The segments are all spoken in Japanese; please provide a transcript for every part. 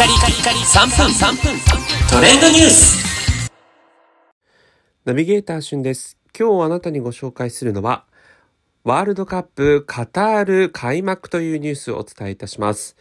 カリカリカリ3分3分トレンドニュースナビゲーターしゅんです。今日あなたにご紹介するのは、ワールドカップカタール開幕というニュースをお伝えいたします。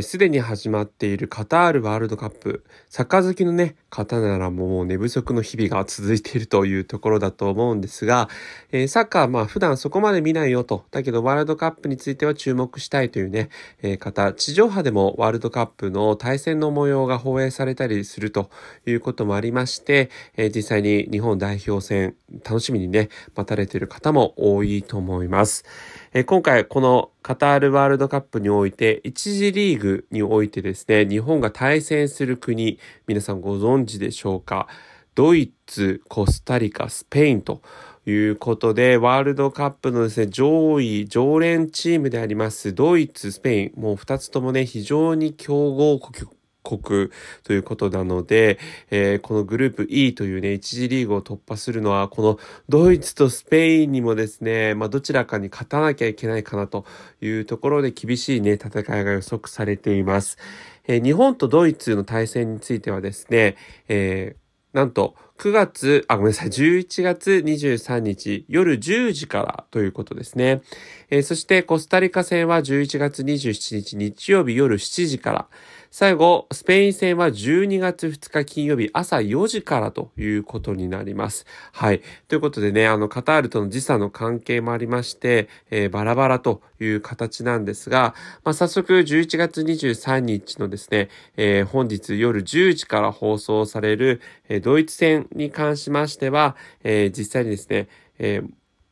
すでに始まっているカタールワールドカップ。サッカー好きのね、方ならもう寝不足の日々が続いているというところだと思うんですが、えー、サッカーまあ普段そこまで見ないよと。だけどワールドカップについては注目したいというね、えー、方、地上波でもワールドカップの対戦の模様が放映されたりするということもありまして、えー、実際に日本代表戦楽しみにね、待たれている方も多いと思います。え今回このカタールワールドカップにおいて、1次リーグにおいてですね、日本が対戦する国、皆さんご存知でしょうか？ドイツ、コスタリカ、スペインということで、ワールドカップのですね、上位、常連チームであります、ドイツ、スペイン、もう2つともね、非常に強豪国。国ということなので、えー、このグループ E というね、1次リーグを突破するのは、このドイツとスペインにもですね、まあ、どちらかに勝たなきゃいけないかなというところで厳しいね、戦いが予測されています。えー、日本とドイツの対戦についてはですね、えーなんと9月、あ、ごめんなさい、11月23日夜10時からということですね。えー、そしてコスタリカ戦は11月27日日曜日夜7時から。最後、スペイン戦は12月2日金曜日朝4時からということになります。はい。ということでね、あの、カタールとの時差の関係もありまして、えー、バラバラという形なんですが、まあ、早速11月23日のですね、えー、本日夜10時から放送される、えー、ドイツ戦に関しましては、え実際にですね、え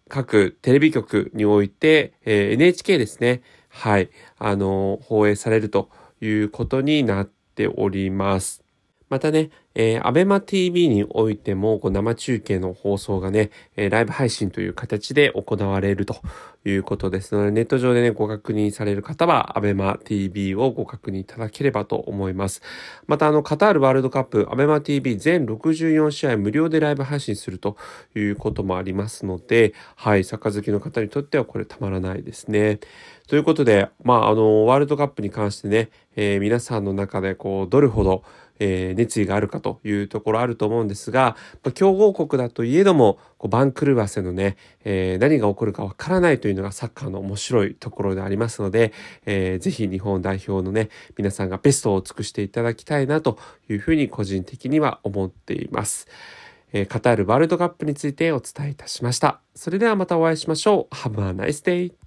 各テレビ局において、え NHK ですね、はい、あの放映されるということになっております。またね、えー、アベマ TV においても、こう生中継の放送がね、えー、ライブ配信という形で行われるということですので、ネット上でね、ご確認される方は、アベマ TV をご確認いただければと思います。また、あの、カタールワールドカップ、アベマ TV 全64試合無料でライブ配信するということもありますので、はい、サッカ好きの方にとってはこれたまらないですね。ということで、まあ、あの、ワールドカップに関してね、えー、皆さんの中で、こう、どれほど、えー、熱意があるかというところあると思うんですが、まあ、強豪国だといえども、こう番狂わせのね、えー、何が起こるかわからないというのがサッカーの面白いところでありますので、えー、ぜひ日本代表のね、皆さんがベストを尽くしていただきたいなというふうに個人的には思っています。えー、カタールワールドカップについてお伝えいたしました。それではまたお会いしましょう。Have a nice day!